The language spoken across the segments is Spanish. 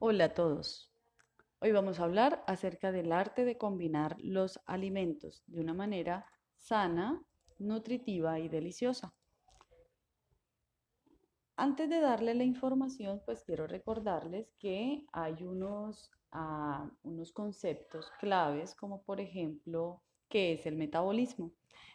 Hola a todos. Hoy vamos a hablar acerca del arte de combinar los alimentos de una manera sana, nutritiva y deliciosa. Antes de darle la información, pues quiero recordarles que hay unos, ah, unos conceptos claves, como por ejemplo, ¿qué es el metabolismo?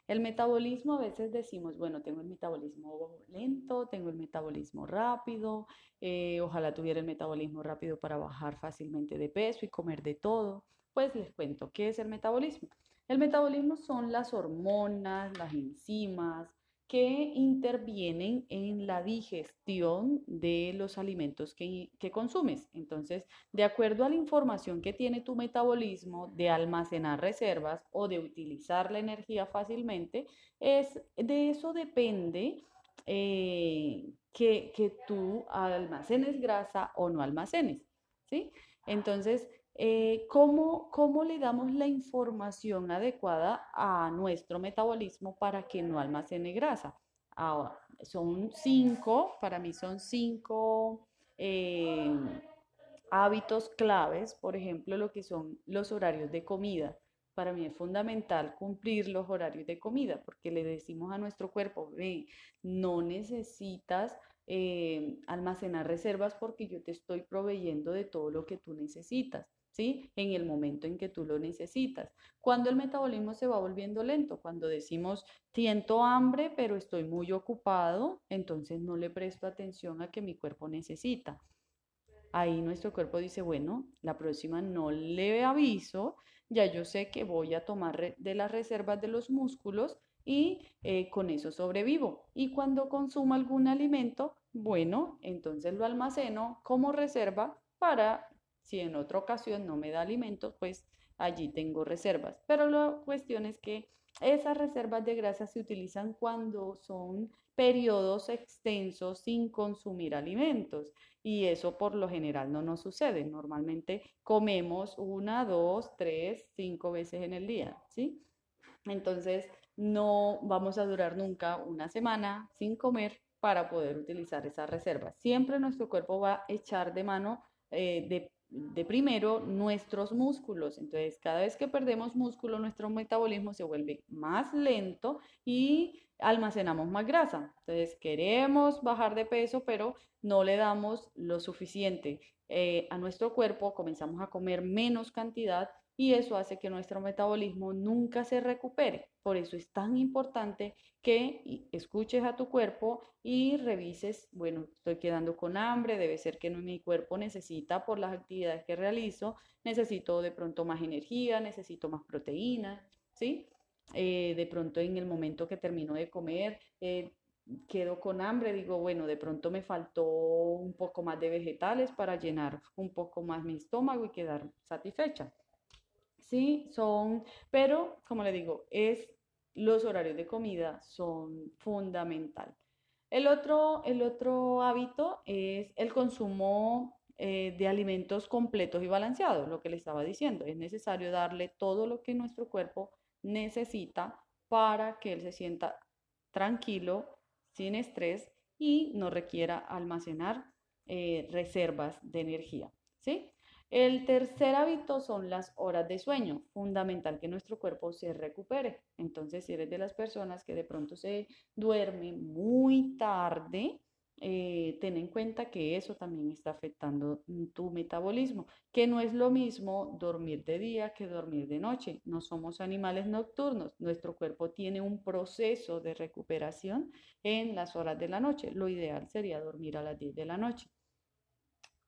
El metabolismo a veces decimos, bueno, tengo el metabolismo lento, tengo el metabolismo rápido, eh, ojalá tuviera el metabolismo rápido para bajar fácilmente de peso y comer de todo. Pues les cuento, ¿qué es el metabolismo? El metabolismo son las hormonas, las enzimas, que intervienen en la digestión de los alimentos que, consumes. Entonces, de acuerdo a la información que tiene tu metabolismo de almacenar reservas o de utilizar la energía fácilmente, es, de eso depende eh, que, que tú almacenes grasa o no almacenes. ¿sí? Entonces, eh, ¿cómo, ¿cómo, le damos la información adecuada a nuestro metabolismo para que no almacene grasa? Ahora, son cinco, para mí son cinco eh, hábitos claves, por ejemplo, lo que son los horarios de comida. Para mí es fundamental cumplir los horarios de comida porque le decimos a nuestro cuerpo, ve, no necesitas eh, almacenar reservas porque yo te estoy proveyendo de todo lo que tú necesitas. En el momento en que tú lo necesitas. Cuando el metabolismo se va volviendo lento, cuando decimos, siento hambre, pero estoy muy ocupado, entonces no le presto atención a que mi cuerpo necesita. Ahí nuestro cuerpo dice, bueno, la próxima no le aviso, ya yo sé que voy a tomar de las reservas de los músculos y eh, con eso sobrevivo. Y cuando consumo algún alimento, bueno, entonces lo almaceno como reserva para si en otra ocasión no me da alimento, pues allí tengo reservas. Pero la cuestión es que esas reservas de grasa se utilizan cuando son periodos extensos sin consumir alimentos y eso por lo general no nos sucede. Normalmente comemos una, dos, tres, cinco veces en el día, ¿sí? Entonces no vamos a durar nunca una semana sin comer para poder utilizar esas reservas. Siempre nuestro cuerpo va a echar de mano eh, de de primero nuestros músculos. Entonces, cada vez que perdemos músculo, nuestro metabolismo se vuelve más lento y almacenamos más grasa. Entonces, queremos bajar de peso, pero no le damos lo suficiente eh, a nuestro cuerpo, comenzamos a comer menos cantidad y eso hace que nuestro metabolismo nunca se recupere. Por eso es tan importante que escuches a tu cuerpo y revises, bueno, estoy quedando con hambre, debe ser que mi cuerpo necesita por las actividades que realizo, necesito de pronto más energía, necesito más proteína, ¿sí? Eh, de pronto en el momento que termino de comer, eh, quedo con hambre, digo, bueno, de pronto me faltó un poco más de vegetales para llenar un poco más mi estómago y quedar satisfecha. ¿Sí? Son, pero como le digo, es, los horarios de comida son fundamental. El otro, el otro hábito es el consumo eh, de alimentos completos y balanceados, lo que le estaba diciendo. Es necesario darle todo lo que nuestro cuerpo necesita para que él se sienta tranquilo, sin estrés y no requiera almacenar eh, reservas de energía. ¿sí? El tercer hábito son las horas de sueño. Fundamental que nuestro cuerpo se recupere. Entonces, si eres de las personas que de pronto se duerme muy tarde, eh, ten en cuenta que eso también está afectando tu metabolismo, que no es lo mismo dormir de día que dormir de noche. No somos animales nocturnos. Nuestro cuerpo tiene un proceso de recuperación en las horas de la noche. Lo ideal sería dormir a las 10 de la noche.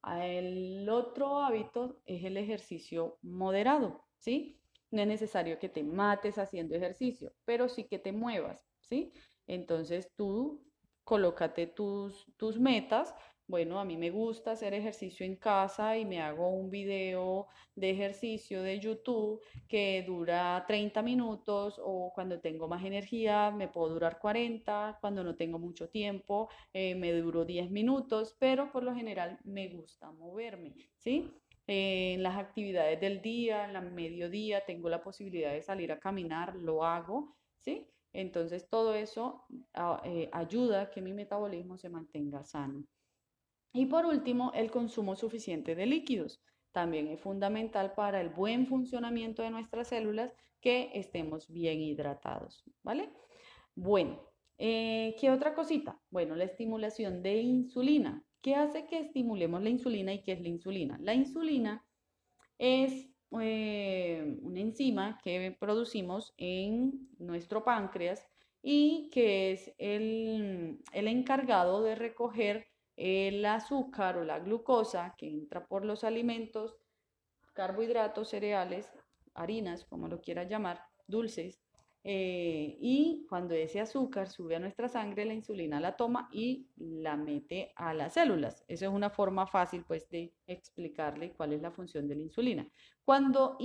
El otro hábito es el ejercicio moderado, ¿sí? No es necesario que te mates haciendo ejercicio, pero sí que te muevas, ¿sí? Entonces tú colócate tus, tus metas bueno, a mí me gusta hacer ejercicio en casa y me hago un video de ejercicio de YouTube que dura 30 minutos o cuando tengo más energía me puedo durar 40, cuando no tengo mucho tiempo eh, me duro 10 minutos, pero por lo general me gusta moverme, ¿sí? en las actividades del día, en la mediodía, tengo la posibilidad de salir a caminar, lo hago, ¿sí? Entonces todo eso ah, eh, ayuda a que mi metabolismo se mantenga sano. Y por último, el consumo suficiente de líquidos. También es fundamental para el buen funcionamiento de nuestras células que estemos bien hidratados, ¿vale? Bueno, eh, ¿qué otra cosita? Bueno, la estimulación de insulina. ¿Qué hace que estimulemos la insulina y qué es la insulina? La insulina es eh, una enzima que producimos en nuestro páncreas y que es el, el encargado de recoger el azúcar o la glucosa que entra por los alimentos, carbohidratos, cereales, harinas, como lo quieras llamar, dulces, eh, y cuando ese azúcar sube a nuestra sangre, la insulina la toma y la mete a las células. Esa es una forma fácil pues de explicarle cuál es la función de la insulina. Cuando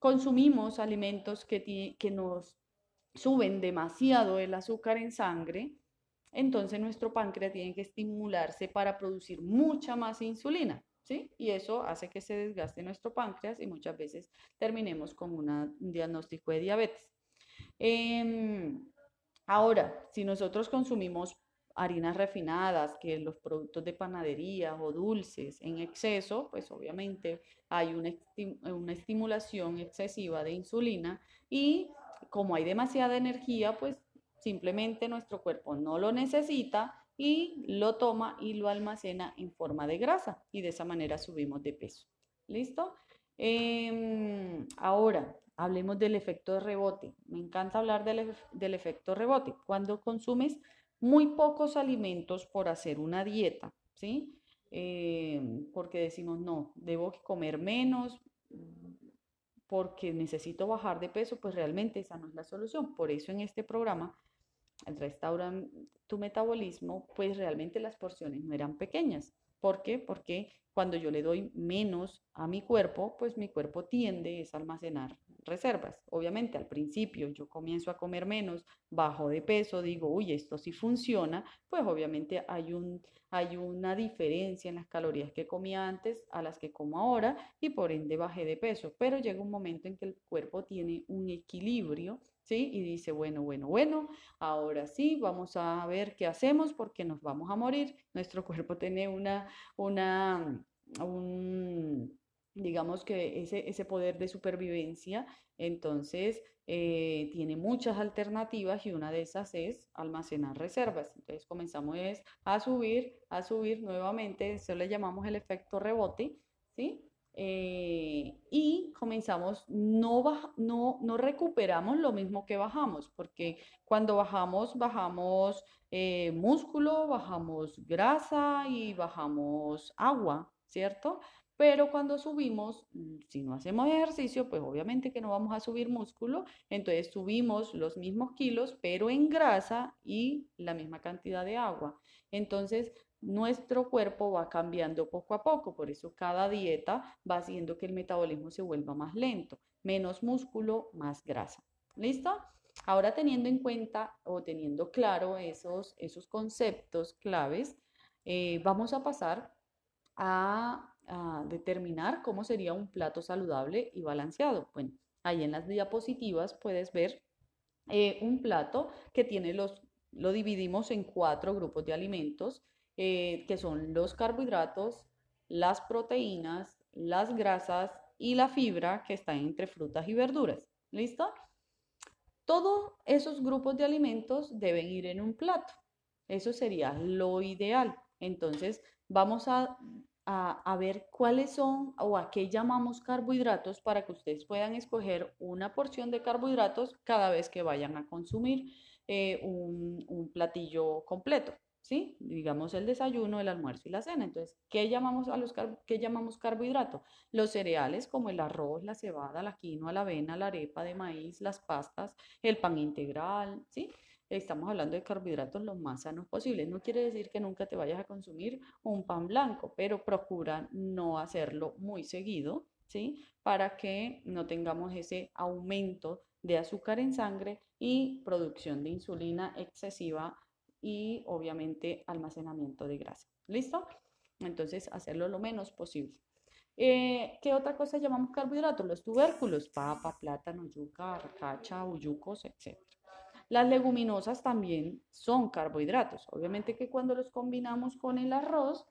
consumimos alimentos que nos suben demasiado el azúcar en sangre, entonces nuestro páncreas tiene que estimularse para producir mucha más insulina, ¿sí? Y eso hace que se desgaste nuestro páncreas y muchas veces terminemos con un diagnóstico de diabetes. Em, ahora, si nosotros consumimos harinas refinadas, que los productos de panadería o dulces en exceso, pues obviamente hay una, una estimulación excesiva de insulina y como hay demasiada energía, pues Simplemente nuestro cuerpo no lo necesita y lo toma y lo almacena en forma de grasa y de esa manera subimos de peso. ¿Listo? Em, ahora, hablemos del efecto de rebote. Me encanta hablar del, del efecto rebote. Cuando consumes muy pocos alimentos por hacer una dieta, ¿sí? Em, porque decimos, no, debo comer menos porque necesito bajar de peso, pues realmente esa no es la solución. Por eso en este programa restauran tu metabolismo, pues realmente las porciones no eran pequeñas. ¿Por qué? Porque cuando yo le doy menos a mi cuerpo, pues mi cuerpo tiende a almacenar reservas. Obviamente al principio yo comienzo a comer menos, bajo de peso, digo, uy, esto sí funciona, pues obviamente hay, un, hay una diferencia en las calorías que comía antes a las que como ahora y por ende bajé de peso. Pero llega un momento en que el cuerpo tiene un equilibrio ¿sí? Y dice, bueno, bueno, bueno, ahora sí, vamos a ver qué hacemos porque nos vamos a morir. Nuestro cuerpo tiene una, una, un, digamos que ese, ese poder de supervivencia, entonces eh, tiene muchas alternativas y una de esas es almacenar reservas. Entonces comenzamos a subir, a subir nuevamente, eso le llamamos el efecto rebote, ¿sí? Eh, y comenzamos, no, no, no recuperamos lo mismo que bajamos, porque cuando bajamos, bajamos eh, músculo, bajamos grasa y bajamos agua, ¿cierto? Pero cuando subimos, si no hacemos ejercicio, pues obviamente que no vamos a subir músculo, entonces subimos los mismos kilos, pero en grasa y la misma cantidad de agua. Entonces, nuestro cuerpo va cambiando poco a poco, por eso cada dieta va haciendo que el metabolismo se vuelva más lento, menos músculo, más grasa. ¿Listo? Ahora teniendo en cuenta o teniendo claro esos, esos conceptos claves, eh, vamos a pasar a, determinar cómo sería un plato saludable y balanceado. Bueno, ahí en las diapositivas puedes ver eh, un plato que tiene los, lo dividimos en cuatro grupos de alimentos eh, que son los carbohidratos, las proteínas, las grasas y la fibra que está entre frutas y verduras. ¿Listo? Todos esos grupos de alimentos deben ir en un plato. Eso sería lo ideal. Entonces, vamos a, a, ver cuáles son o a qué llamamos carbohidratos para que ustedes puedan escoger una porción de carbohidratos cada vez que vayan a consumir eh, un, un platillo completo. ¿Sí? Digamos el desayuno, el almuerzo y la cena. Entonces, ¿qué llamamos, a los ¿qué llamamos carbohidrato? Los cereales como el arroz, la cebada, la quinoa, la avena, la arepa de maíz, las pastas, el pan integral, ¿sí? Estamos hablando de carbohidratos lo más sanos posibles. No quiere decir que nunca te vayas a consumir un pan blanco, pero procura no hacerlo muy seguido, ¿sí? Para que no tengamos ese aumento de azúcar en sangre y producción de insulina excesiva y obviamente almacenamiento de grasa. ¿Listo? Entonces, hacerlo lo menos posible. Eh, ¿Qué otra cosa llamamos carbohidratos? Los tubérculos, papa, plátano, yuca, arcacha, uyucos, etc. Las leguminosas también son carbohidratos. Obviamente que cuando los combinamos con el arroz,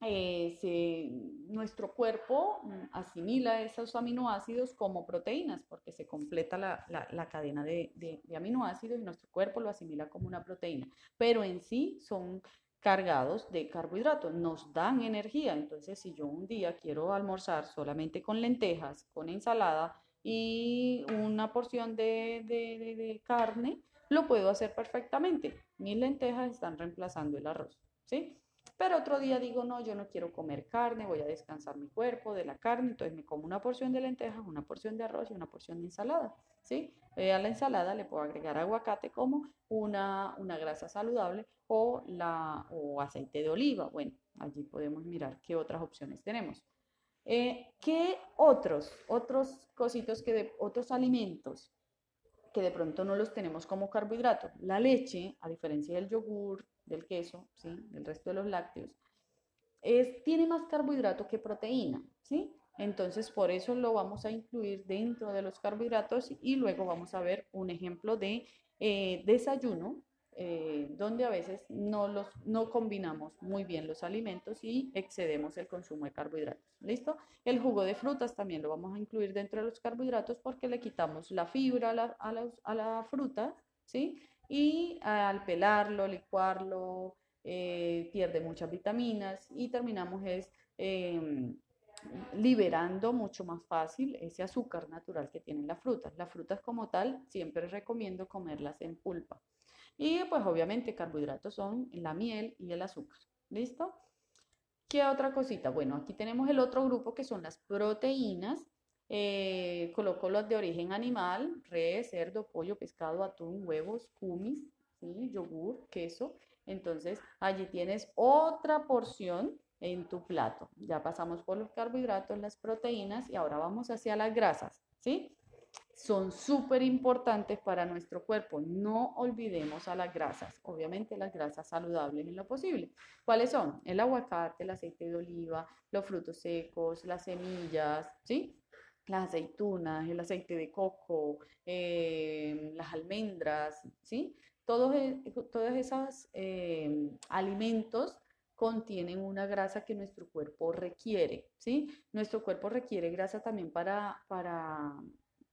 eh, nuestro cuerpo mm, asimila esos aminoácidos como proteínas, porque se completa la, cadena de, de, aminoácidos y nuestro cuerpo lo asimila como una proteína, pero en sí son cargados de carbohidratos, nos dan energía. Entonces, si yo un día quiero almorzar solamente con lentejas, con ensalada y una porción de, de carne, lo puedo hacer perfectamente. Mis lentejas están reemplazando el arroz, ¿sí? Pero otro día digo, no, yo no quiero comer carne, voy a descansar mi cuerpo de la carne, entonces me como una porción de lentejas, una porción de arroz y una porción de ensalada, ¿sí? Eh, a la ensalada le puedo agregar aguacate como una, una grasa saludable o, la, o aceite de oliva. Bueno, allí podemos mirar qué otras opciones tenemos. Eh, ¿Qué otros, otros cositos que de, otros alimentos que de pronto no los tenemos como carbohidratos? La leche, a diferencia del yogur, del queso, ¿sí? del resto de los lácteos, es, tiene más carbohidrato que proteína, ¿sí? Entonces, por eso lo vamos a incluir dentro de los carbohidratos y luego vamos a ver un ejemplo de eh, desayuno, eh, donde a veces no, los, no combinamos muy bien los alimentos y excedemos el consumo de carbohidratos. ¿Listo? El jugo de frutas también lo vamos a incluir dentro de los carbohidratos porque le quitamos la fibra a la, a la fruta, ¿sí? Y al pelarlo, licuarlo, eh, pierde muchas vitaminas y terminamos es em, liberando mucho más fácil ese azúcar natural que tienen las frutas. Las frutas como tal siempre recomiendo comerlas en pulpa. Y pues obviamente carbohidratos son la miel y el azúcar. ¿Listo? ¿Qué otra cosita? Bueno, aquí tenemos el otro grupo que son las proteínas eh, coloco los de origen animal, res, cerdo, pollo, pescado, atún, huevos, cumis, yogur, queso. Entonces, allí tienes otra porción en tu plato. Ya pasamos por los carbohidratos, las proteínas y ahora vamos hacia las grasas, ¿sí? Son súper importantes para nuestro cuerpo. No olvidemos a las grasas. Obviamente las grasas saludables en lo posible. ¿Cuáles son? El aguacate, el aceite de oliva, los frutos secos, las semillas, ¿sí? Las aceitunas, el aceite de coco, eh, las almendras, ¿sí? Todos, e, todos esos eh, alimentos contienen una grasa que nuestro cuerpo requiere, ¿sí? Nuestro cuerpo requiere grasa también para, para,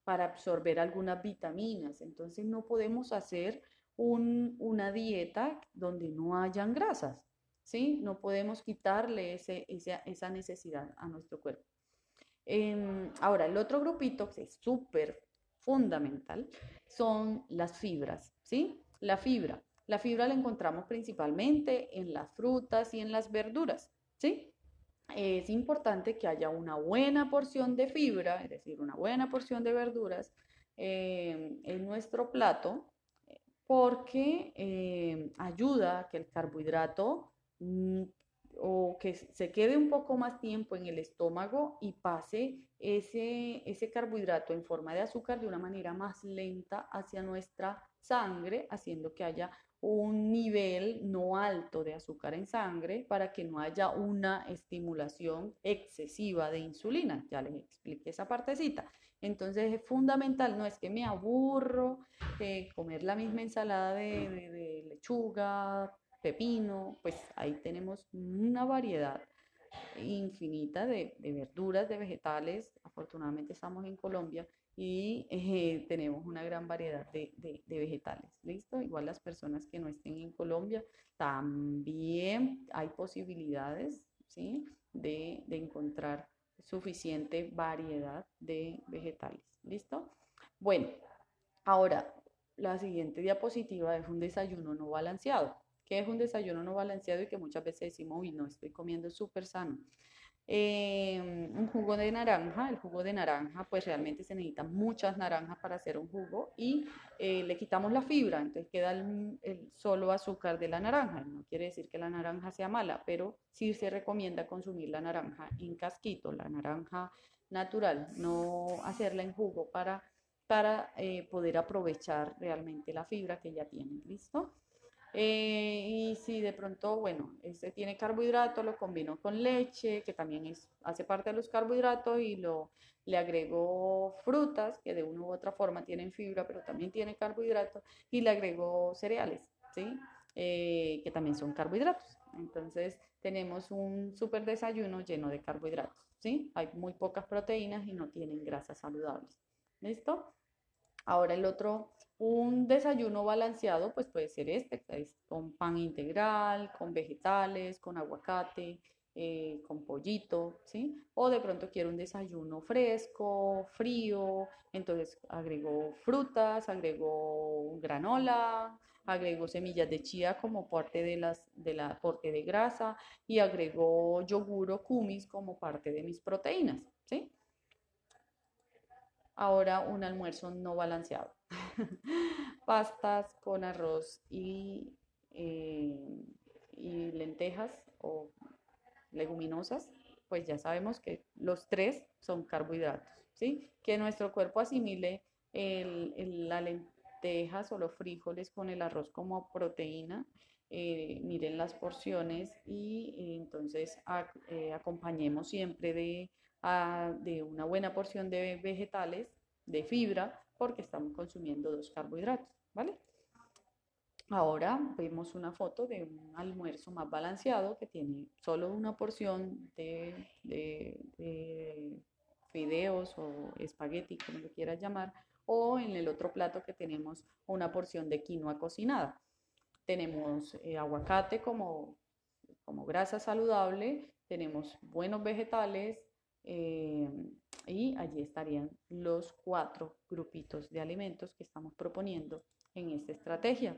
para absorber algunas vitaminas, entonces no podemos hacer una dieta donde no hayan grasas, ¿sí? No podemos quitarle ese, esa necesidad a nuestro cuerpo. Em, ahora, el otro grupito que es súper fundamental son las fibras, ¿sí? La fibra. La fibra la encontramos principalmente en las frutas y en las verduras, ¿sí? Es importante que haya una buena porción de fibra, es decir, una buena porción de verduras em, en nuestro plato, porque em, ayuda a que el carbohidrato mm, o que se quede un poco más tiempo en el estómago y pase ese, ese carbohidrato en forma de azúcar de una manera más lenta hacia nuestra sangre, haciendo que haya un nivel no alto de azúcar en sangre para que no haya una estimulación excesiva de insulina. Ya les expliqué esa partecita. Entonces es fundamental, no es que me aburro de comer la misma ensalada de, de lechuga, pepino, pues ahí tenemos una variedad infinita de, verduras, de vegetales. Afortunadamente estamos en Colombia y eh, tenemos una gran variedad de, vegetales. ¿Listo? Igual las personas que no estén en Colombia, también hay posibilidades ¿sí? de, de encontrar suficiente variedad de vegetales. ¿Listo? Bueno, ahora la siguiente diapositiva es un desayuno no balanceado que es un desayuno no balanceado y que muchas veces decimos, uy, no, estoy comiendo súper sano. Em, un jugo de naranja, el jugo de naranja, pues realmente se necesitan muchas naranjas para hacer un jugo y eh, le quitamos la fibra, entonces queda el, solo azúcar de la naranja. No quiere decir que la naranja sea mala, pero sí se recomienda consumir la naranja en casquito, la naranja natural, no hacerla en jugo para, para eh, poder aprovechar realmente la fibra que ya tiene. ¿Listo? Eh, y si de pronto, bueno, este tiene carbohidrato, lo combino con leche, que también es, hace parte de los carbohidratos, y lo, le agrego frutas, que de una u otra forma tienen fibra, pero también tiene carbohidratos, y le agrego cereales, ¿sí? Eh, que también son carbohidratos. Entonces tenemos un super desayuno lleno de carbohidratos, ¿sí? Hay muy pocas proteínas y no tienen grasas saludables. ¿Listo? Ahora el otro, un desayuno balanceado, pues puede ser este, con pan integral, con vegetales, con aguacate, eh, con pollito, ¿sí? O de pronto quiero un desayuno fresco, frío, entonces agrego frutas, agrego granola, agrego semillas de chía como parte de las del aporte de grasa y agrego yogur o kumis como parte de mis proteínas, ¿sí? Ahora un almuerzo no balanceado. Pastas con arroz y, eh, y lentejas o leguminosas, pues ya sabemos que los tres son carbohidratos, ¿sí? Que nuestro cuerpo asimile el, la lentejas o los frijoles con el arroz como proteína. Eh, miren las porciones y eh, entonces acompañemos siempre de, de una buena porción de vegetales, de fibra, porque estamos consumiendo dos carbohidratos, ¿vale? Ahora vemos una foto de un almuerzo más balanceado que tiene solo una porción de, fideos o espagueti, como lo quieras llamar, o en el otro plato que tenemos una porción de quinoa cocinada. Tenemos eh, aguacate como, como grasa saludable, tenemos buenos vegetales eh, y allí estarían los cuatro grupitos de alimentos que estamos proponiendo en esta estrategia.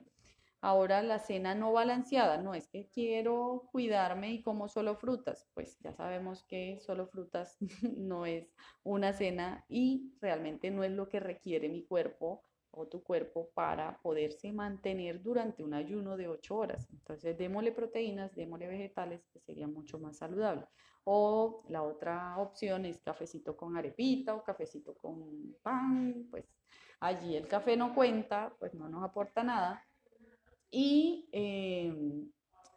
Ahora la cena no balanceada, no es que quiero cuidarme y como solo frutas, pues ya sabemos que solo frutas no es una cena y realmente no es lo que requiere mi cuerpo o tu cuerpo para poderse mantener durante un ayuno de 8 horas. Entonces démosle proteínas, démosle vegetales, que sería mucho más saludable. O la otra opción es cafecito con arepita o cafecito con pan, pues allí el café no cuenta, pues no nos aporta nada y, em,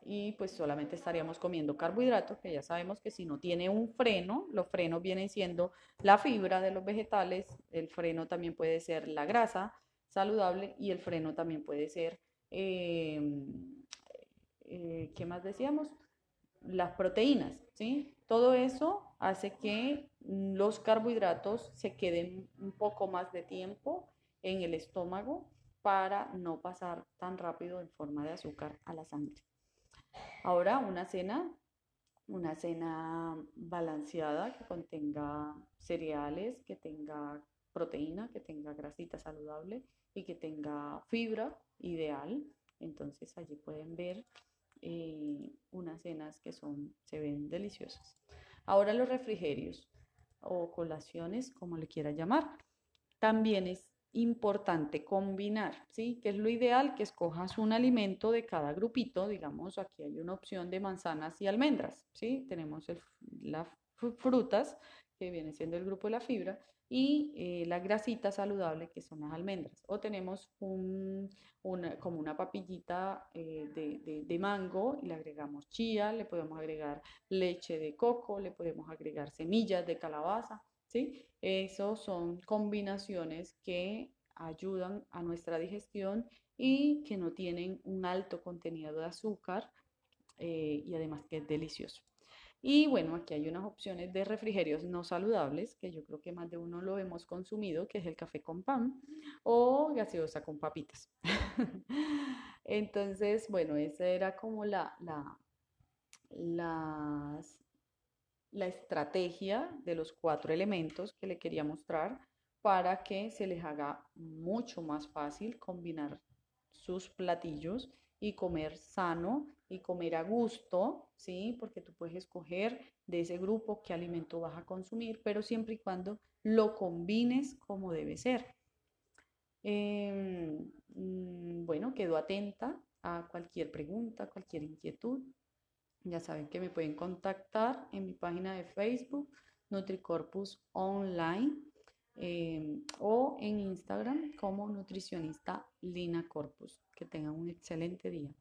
y pues solamente estaríamos comiendo carbohidratos, que ya sabemos que si no tiene un freno, los frenos vienen siendo la fibra de los vegetales, el freno también puede ser la grasa saludable y el freno también puede ser, em, eh, ¿qué más decíamos? Las proteínas, ¿sí? Todo eso hace que los carbohidratos se queden un poco más de tiempo en el estómago para no pasar tan rápido en forma de azúcar a la sangre. Ahora una cena, una cena balanceada que contenga cereales, que tenga proteína, que tenga grasita saludable y que tenga fibra ideal. Entonces allí pueden ver eh, unas cenas que son, se ven deliciosas. Ahora los refrigerios o colaciones, como le quiera llamar. También es importante combinar, ¿sí? Que es lo ideal que escojas un alimento de cada grupito, digamos, aquí hay una opción de manzanas y almendras, ¿sí? Tenemos las frutas, que viene siendo el grupo de la fibra, y eh, la grasita saludable, que son las almendras. O tenemos un, una, como una papillita eh, de, de mango y le agregamos chía, le podemos agregar leche de coco, le podemos agregar semillas de calabaza, ¿sí? Esos son combinaciones que ayudan a nuestra digestión y que no tienen un alto contenido de azúcar eh, y además que es delicioso. Y bueno, aquí hay unas opciones de refrigerios no saludables que yo creo que más de uno lo hemos consumido, que es el café con pan o gaseosa con papitas. Entonces, bueno, esa era como la, la, la estrategia de los cuatro elementos que le quería mostrar para que se les haga mucho más fácil combinar sus platillos y comer sano y comer a gusto, ¿sí? Porque tú puedes escoger de ese grupo qué alimento vas a consumir, pero siempre y cuando lo combines como debe ser. Em, mm, bueno, quedo atenta a cualquier pregunta, cualquier inquietud. Ya saben que me pueden contactar en mi página de Facebook, NutriCorpus Online, em, o en Instagram como nutricionista Lina Corpus. Que tengan un excelente día.